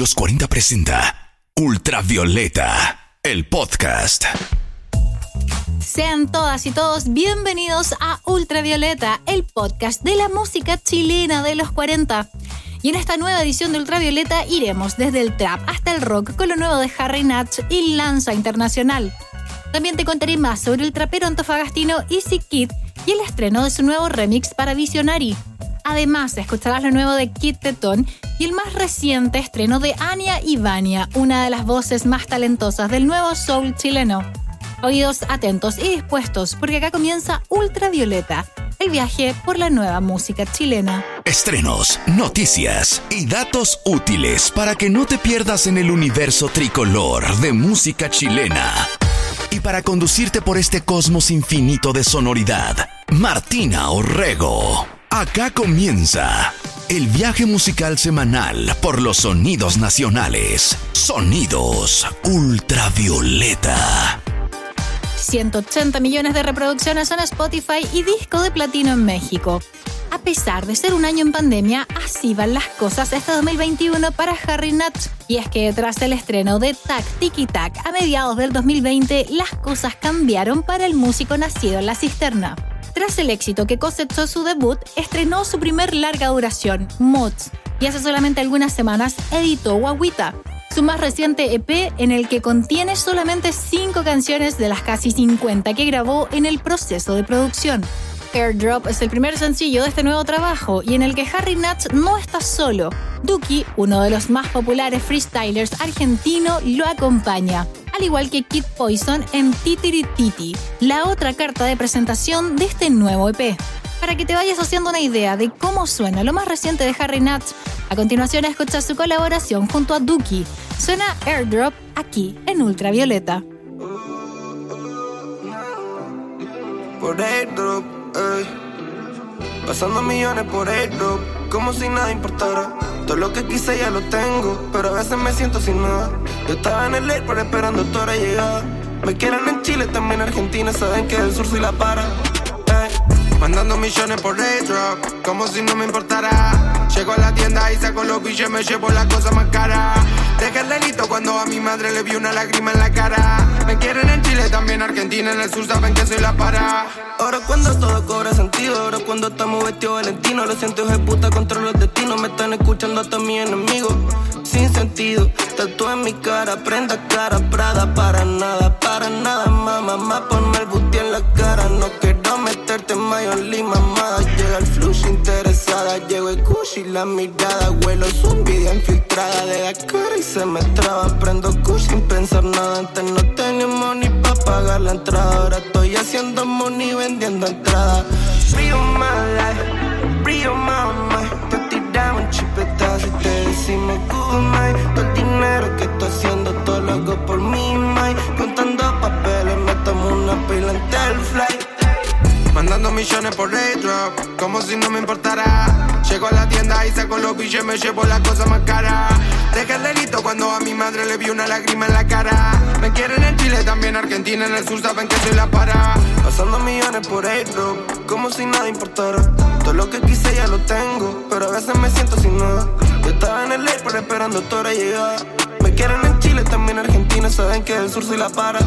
Los 40 presenta Ultravioleta, el podcast. Sean todas y todos bienvenidos a Ultravioleta, el podcast de la música chilena de los 40. Y en esta nueva edición de Ultravioleta iremos desde el trap hasta el rock con lo nuevo de Harry Natch y Lanza Internacional. También te contaré más sobre el trapero antofagastino Easy Kid y el estreno de su nuevo remix para Visionary. Además, escucharás lo nuevo de Kid Teton y el más reciente estreno de Ania Ivania, una de las voces más talentosas del nuevo soul chileno. Oídos atentos y dispuestos porque acá comienza Ultravioleta, el viaje por la nueva música chilena. Estrenos, noticias y datos útiles para que no te pierdas en el universo tricolor de música chilena. Y para conducirte por este cosmos infinito de sonoridad, Martina Orrego. Acá comienza el viaje musical semanal por los sonidos nacionales. Sonidos ultravioleta. 180 millones de reproducciones en Spotify y disco de platino en México. A pesar de ser un año en pandemia, así van las cosas este 2021 para Harry Nut. Y es que tras el estreno de Tac Tiki Tac a mediados del 2020, las cosas cambiaron para el músico nacido en la cisterna. Tras el éxito que cosechó su debut, estrenó su primer larga duración, Mods, y hace solamente algunas semanas editó Guaguita, su más reciente EP en el que contiene solamente 5 canciones de las casi 50 que grabó en el proceso de producción. Airdrop es el primer sencillo de este nuevo trabajo y en el que Harry Nuts no está solo. Duki, uno de los más populares freestylers argentino, lo acompaña, al igual que Kid Poison en Titi, la otra carta de presentación de este nuevo EP. Para que te vayas haciendo una idea de cómo suena lo más reciente de Harry Nuts, a continuación escucha su colaboración junto a Duki. Suena Airdrop aquí en Ultravioleta. Por Airdrop Pasando millones por airdrop, como si nada importara. Todo lo que quise ya lo tengo, pero a veces me siento sin nada. Yo estaba en el airport esperando toda la llegada. Me quieren en Chile, también en Argentina, saben que del sur soy la para. Mandando millones por airdrop, como si no me importara. Llego a la tienda y saco los billetes, me llevo la cosa más cara. Deja el delito cuando a mi madre le vi una lágrima en la cara. Me quieren en Chile, también Argentina, en el sur saben que soy la para. Ahora cuando todo cobra sentido, ahora cuando estamos vestidos valentino, lo siento de puta contra los destinos, me están escuchando hasta mis enemigos. Sin sentido, tatu en mi cara, prenda cara, prada, para nada, para nada, mamá, mamá, ponme el buti en la cara, no quiero meterte en mayo lima, mamá, llega el flush interesada, llego el y la mirada, huelo envidia infiltrada de la cara y se me traba, prendo kush sin pensar nada, antes no tenía money pa' pagar la entrada, ahora estoy haciendo money vendiendo entrada. Río mala, río mamá, te tiramos un chipetazo y te decimos good night. Todo el dinero que estoy haciendo, todo lo hago por mi mind. Contando papeles, Mandando millones por airdrop, como si no me importara. Llego a la tienda y saco los billetes, me llevo la cosa más cara. Deja el delito cuando a mi madre le vi una lágrima en la cara. Me quieren en Chile, también Argentina, en el sur saben que soy la para. Pasando millones por airdrop, como si nada importara. Todo lo que quise ya lo tengo, pero a veces me siento sin nada. Yo estaba en el airport esperando toda la llegada. Quieren en Chile, también Argentina, saben que del sur soy la para.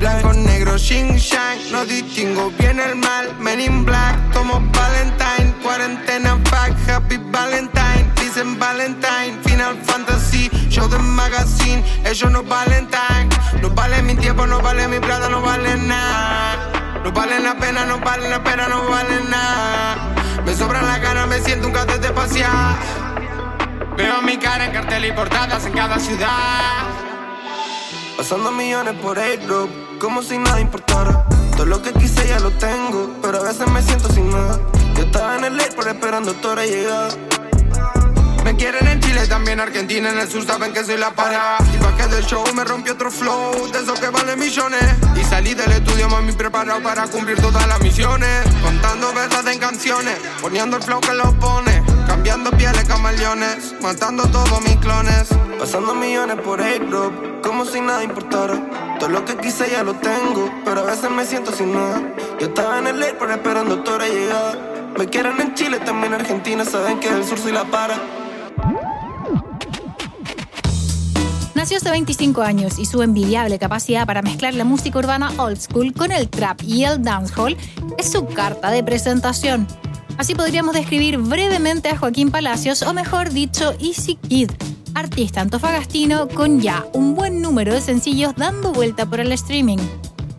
Blanco, negro, shing shang, no distingo bien el mal. Men in black, como Valentine, cuarentena, fuck, happy Valentine. Dicen Valentine, Final Fantasy, show the magazine. Ellos no valen time, no vale mi tiempo, no vale mi plata, no vale nada. No valen la pena, no valen la pena, no valen nada. Me sobran las ganas, me siento un gato de pasear. Veo mi cara en cartel y portadas en cada ciudad. Pasando millones por airdrop, como si nada importara. Todo lo que quise ya lo tengo, pero a veces me siento sin nada. Yo estaba en el airport esperando toda la llegada. Me quieren en Chile, también Argentina, en el sur saben que soy la para. Y pa' que del show me rompió otro flow, de esos que valen millones. Y salí del estudio, mami, preparado para cumplir todas las misiones. Contando verdad en canciones, poniendo el flow que lo pone. Cambiando pieles camaleones, matando todos mis clones. Pasando millones por airdrop, como si nada importara. Todo lo que quise ya lo tengo, pero a veces me siento sin nada. Yo estaba en el airport esperando toda la llegada. Me quieren en Chile, también Argentina, saben que del sur soy la para. Nació hace 25 años y su envidiable capacidad para mezclar la música urbana old school con el trap y el dancehall es su carta de presentación. Así podríamos describir brevemente a Joaquín Palacios, o mejor dicho, Easy Kid, artista antofagastino con ya un buen número de sencillos dando vuelta por el streaming.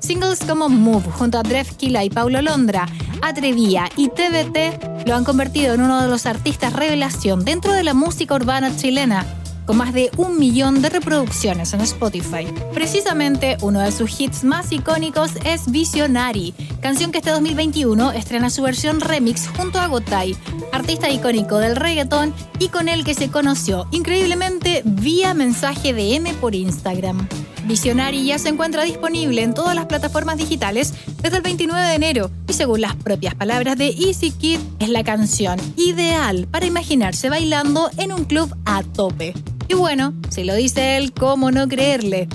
Singles como Move junto a Drefkila y Paulo Londra, Atrevía y TBT lo han convertido en uno de los artistas revelación dentro de la música urbana chilena con más de un millón de reproducciones en Spotify. Precisamente uno de sus hits más icónicos es Visionary, canción que este 2021 estrena su versión remix junto a Gotay, artista icónico del reggaetón y con el que se conoció increíblemente vía mensaje de por Instagram. Visionary ya se encuentra disponible en todas las plataformas digitales desde el 29 de enero y según las propias palabras de Easy Kid es la canción ideal para imaginarse bailando en un club a tope. Y bueno, si lo dice él, ¿cómo no creerle?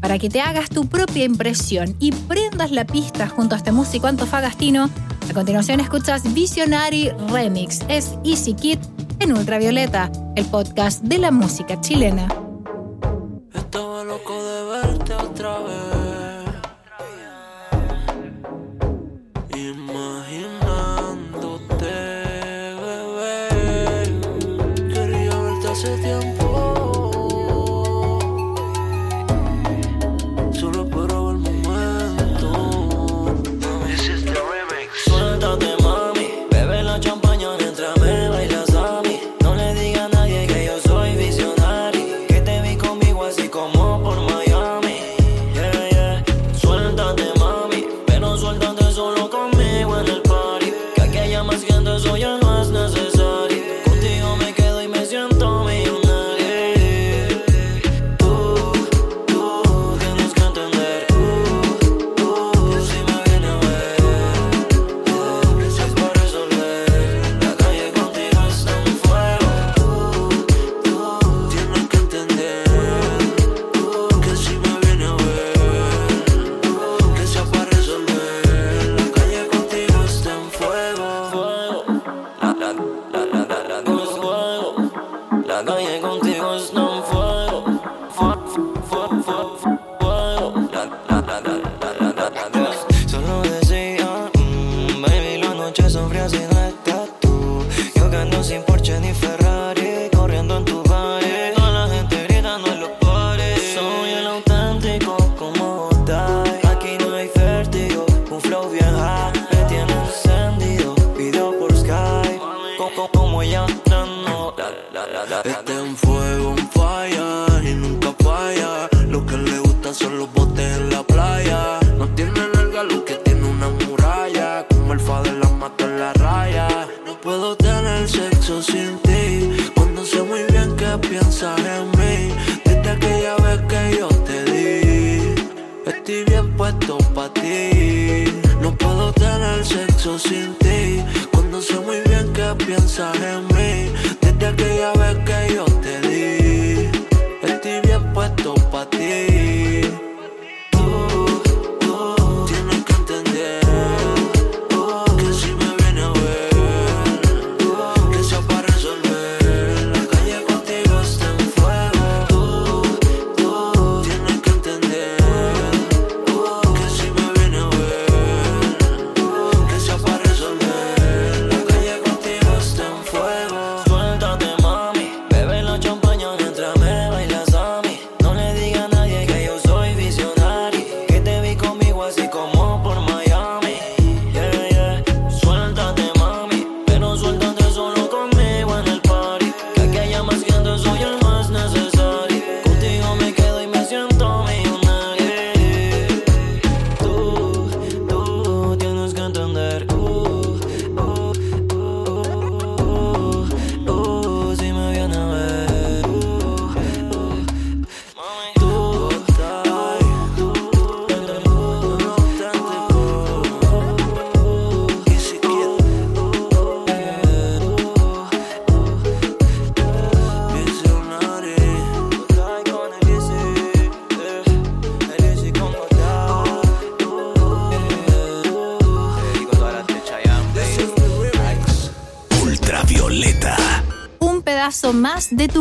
Para que te hagas tu propia impresión y prendas la pista junto a este músico antofagastino, a continuación escuchas Visionary Remix, es Easy Kid en Ultravioleta, el podcast de la música chilena.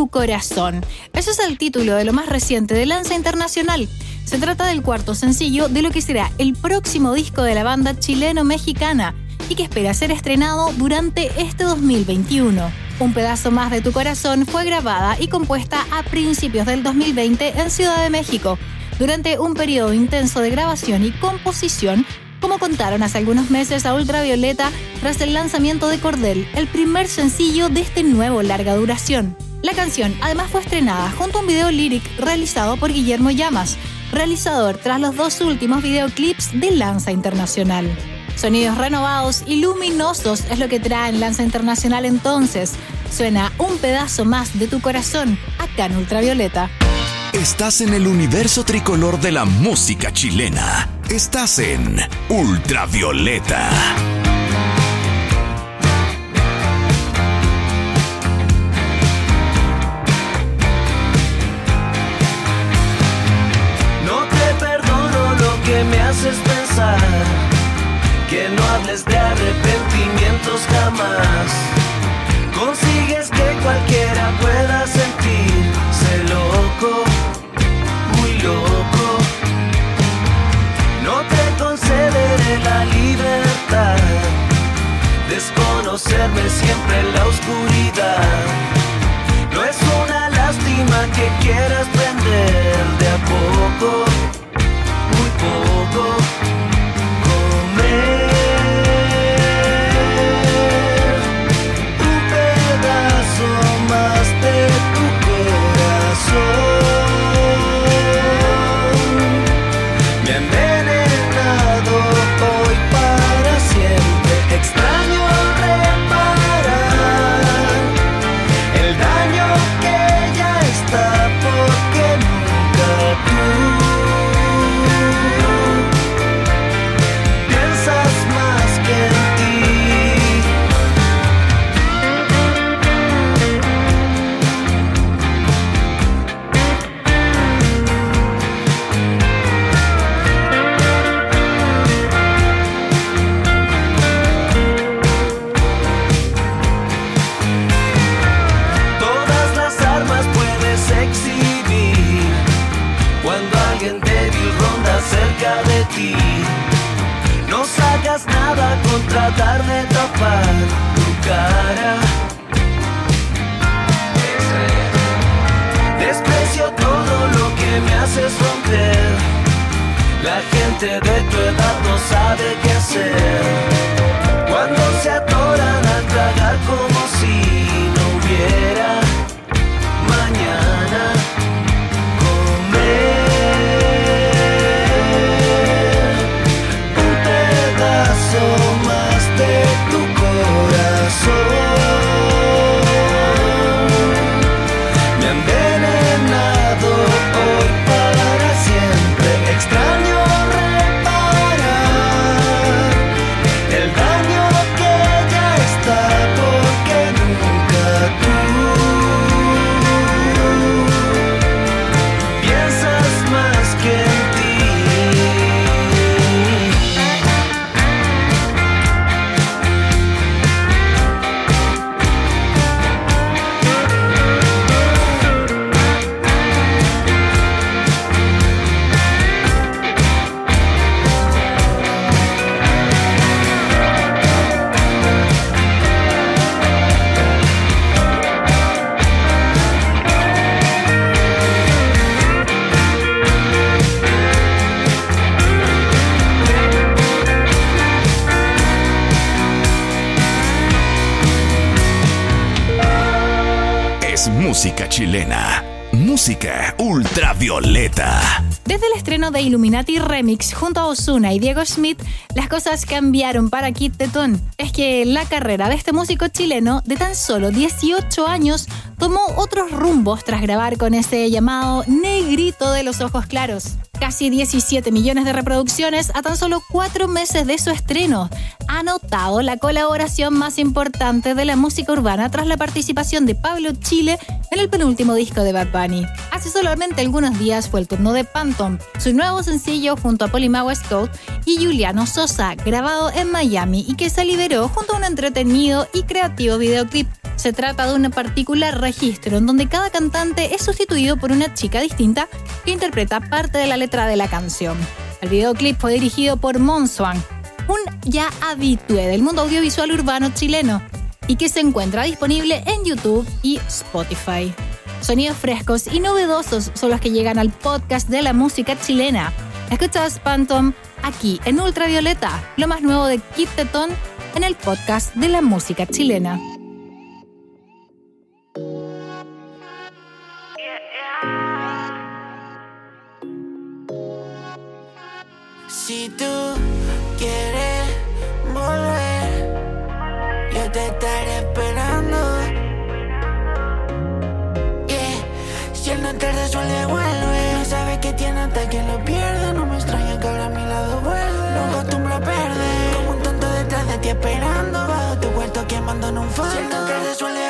Corazón. Ese es el título de lo más reciente de Lanza Internacional. Se trata del cuarto sencillo de lo que será el próximo disco de la banda chileno-mexicana y que espera ser estrenado durante este 2021. Un pedazo más de tu corazón fue grabada y compuesta a principios del 2020 en Ciudad de México, durante un periodo intenso de grabación y composición como contaron hace algunos meses a Ultravioleta tras el lanzamiento de Cordel, el primer sencillo de este nuevo larga duración. La canción además fue estrenada junto a un video lyric realizado por Guillermo Llamas, realizador tras los dos últimos videoclips de Lanza Internacional. Sonidos renovados y luminosos es lo que trae en Lanza Internacional entonces. Suena un pedazo más de tu corazón acá en Ultravioleta. Estás en el universo tricolor de la música chilena. Estás en Ultravioleta. Me haces pensar, que no hables de arrepentimientos jamás. Consigues que cualquiera pueda sentirse loco, muy loco. No te concederé la libertad, desconocerme siempre en la oscuridad. No es una lástima que quieras prender de a poco, muy poco. Música chilena. Música ultravioleta. Desde el estreno de Illuminati Remix junto a Ozuna y Diego Schmidt, las cosas cambiaron para Kid Tetón. Es que la carrera de este músico chileno de tan solo 18 años tomó otros rumbos tras grabar con ese llamado negrito de los ojos claros. Casi 17 millones de reproducciones a tan solo cuatro meses de su estreno. Ha notado la colaboración más importante de la música urbana tras la participación de Pablo Chile en el penúltimo disco de Bad Bunny. Hace solamente algunos días fue el turno de Phantom, su nuevo sencillo junto a Polima West Coast y Juliano Sosa, grabado en Miami y que se liberó junto a un entretenido y creativo videoclip. Se trata de un particular registro en donde cada cantante es sustituido por una chica distinta que interpreta parte de la letra de la canción. El videoclip fue dirigido por Monswan, un ya habitué del mundo audiovisual urbano chileno, y que se encuentra disponible en YouTube y Spotify. Sonidos frescos y novedosos son los que llegan al podcast de la música chilena. Escuchas Phantom aquí en Ultravioleta, lo más nuevo de Kit en el podcast de la música chilena. Si tú quieres volver, yo te estaré esperando. Yeah. Si él no te resuelve, vuelve. No sabes que tiene hasta que lo pierde. No me extraña que ahora a mi lado vuelve. No acostumbro a perder. Como un tonto detrás de ti esperando. Bajo tu cuarto quemando en un fondo. Si él no te resuelve,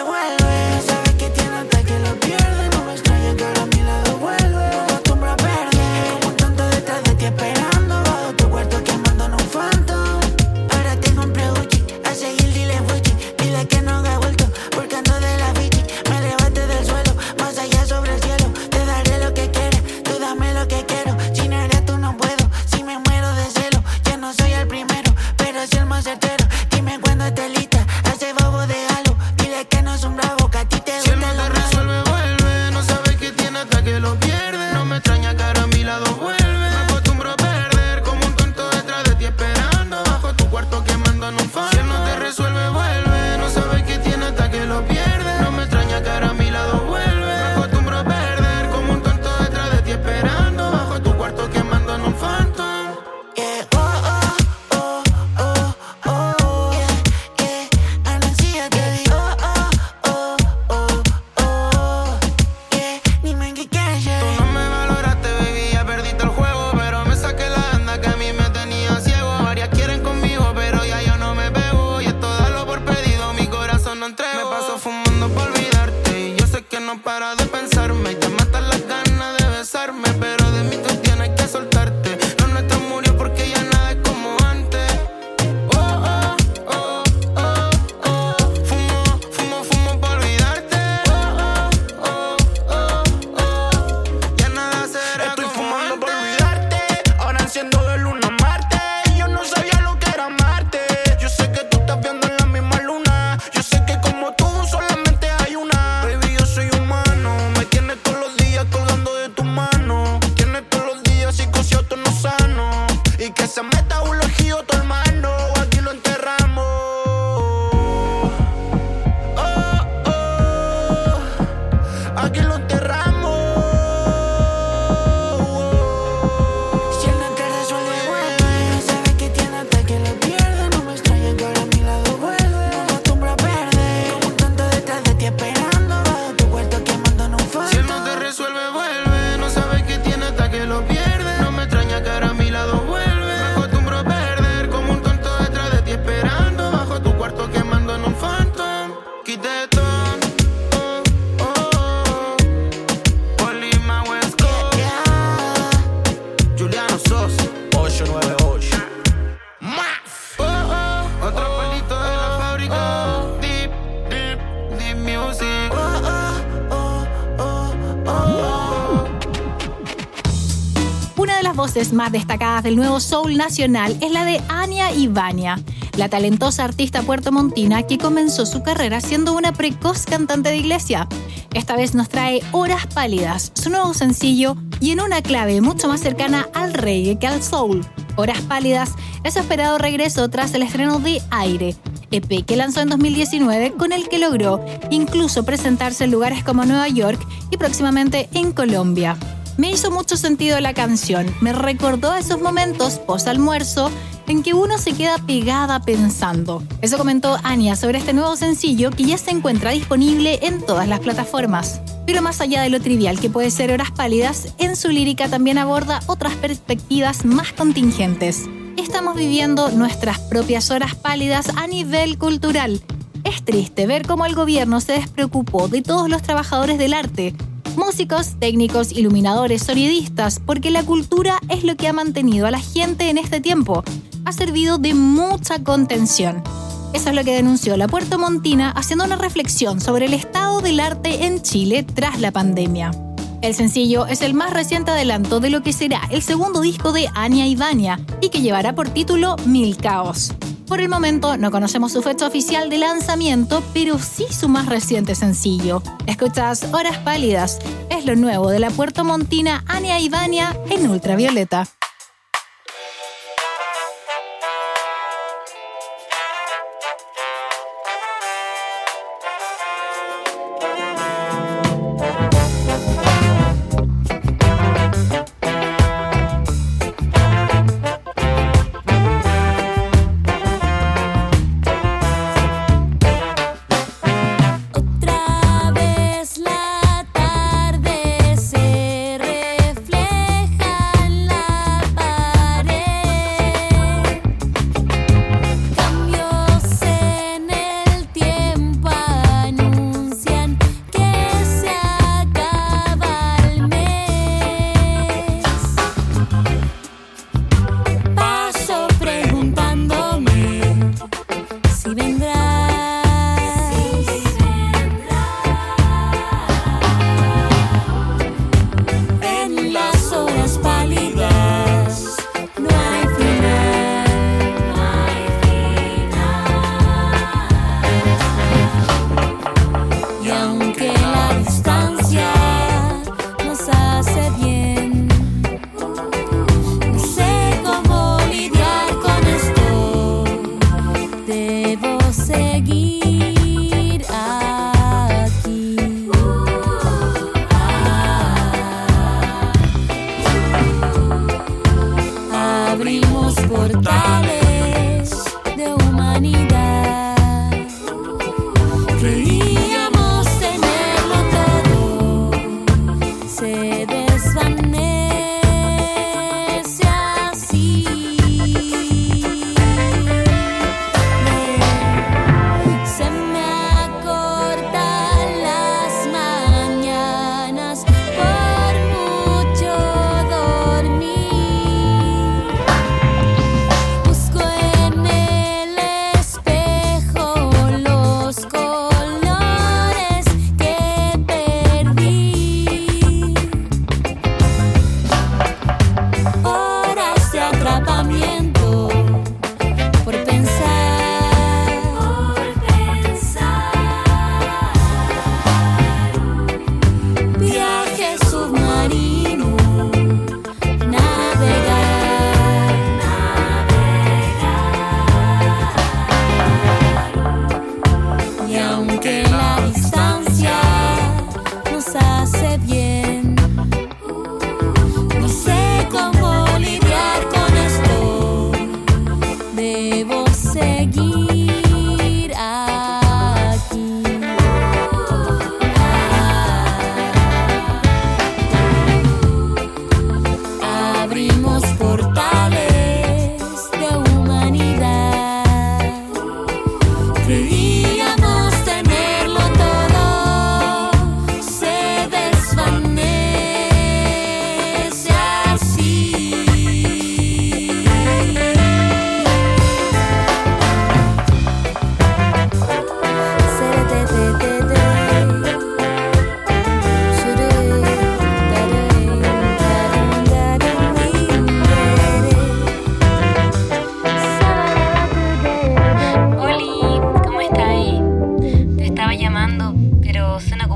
voces más destacadas del nuevo soul nacional es la de Ania Ivania, la talentosa artista puertomontina que comenzó su carrera siendo una precoz cantante de iglesia. Esta vez nos trae Horas Pálidas, su nuevo sencillo, y en una clave mucho más cercana al reggae que al soul. Horas Pálidas es esperado regreso tras el estreno de Aire, EP que lanzó en 2019 con el que logró incluso presentarse en lugares como Nueva York y próximamente en Colombia. Me hizo mucho sentido la canción, me recordó esos momentos post almuerzo en que uno se queda pegada pensando. Eso comentó Anya sobre este nuevo sencillo que ya se encuentra disponible en todas las plataformas. Pero más allá de lo trivial que puede ser Horas Pálidas, en su lírica también aborda otras perspectivas más contingentes. Estamos viviendo nuestras propias horas pálidas a nivel cultural. Es triste ver cómo el gobierno se despreocupó de todos los trabajadores del arte, músicos, técnicos, iluminadores, sonidistas, porque la cultura es lo que ha mantenido a la gente en este tiempo. Ha servido de mucha contención. Eso es lo que denunció la Puerto Montina haciendo una reflexión sobre el estado del arte en Chile tras la pandemia. El sencillo es el más reciente adelanto de lo que será el segundo disco de Anya y Vania y que llevará por título Mil Caos. Por el momento no conocemos su fecha oficial de lanzamiento, pero sí su más reciente sencillo. Escuchas Horas Pálidas, es lo nuevo de la vou seguir.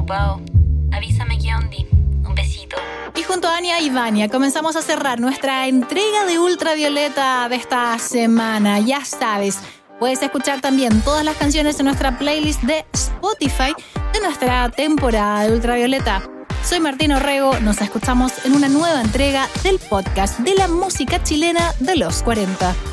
Puerto Montina Anya y Vania en ultravioleta. comenzamos a cerrar nuestra entrega de ultravioleta de esta semana. Ya sabes, puedes escuchar también todas las canciones en nuestra playlist de Spotify de nuestra temporada de ultravioleta. Soy Martín Orrego, nos escuchamos en una nueva entrega del podcast de la música chilena de los 40.